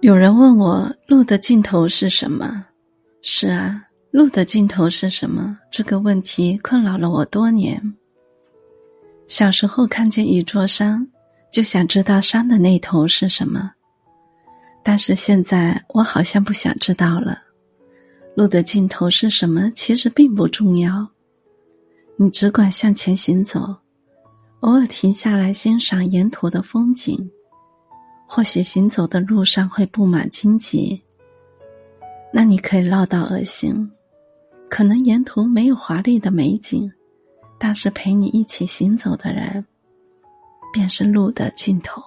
有人问我路的尽头是什么？是啊，路的尽头是什么？这个问题困扰了我多年。小时候看见一座山，就想知道山的那头是什么。但是现在我好像不想知道了。路的尽头是什么？其实并不重要。你只管向前行走，偶尔停下来欣赏沿途的风景。或许行走的路上会布满荆棘，那你可以绕道而行。可能沿途没有华丽的美景，但是陪你一起行走的人，便是路的尽头。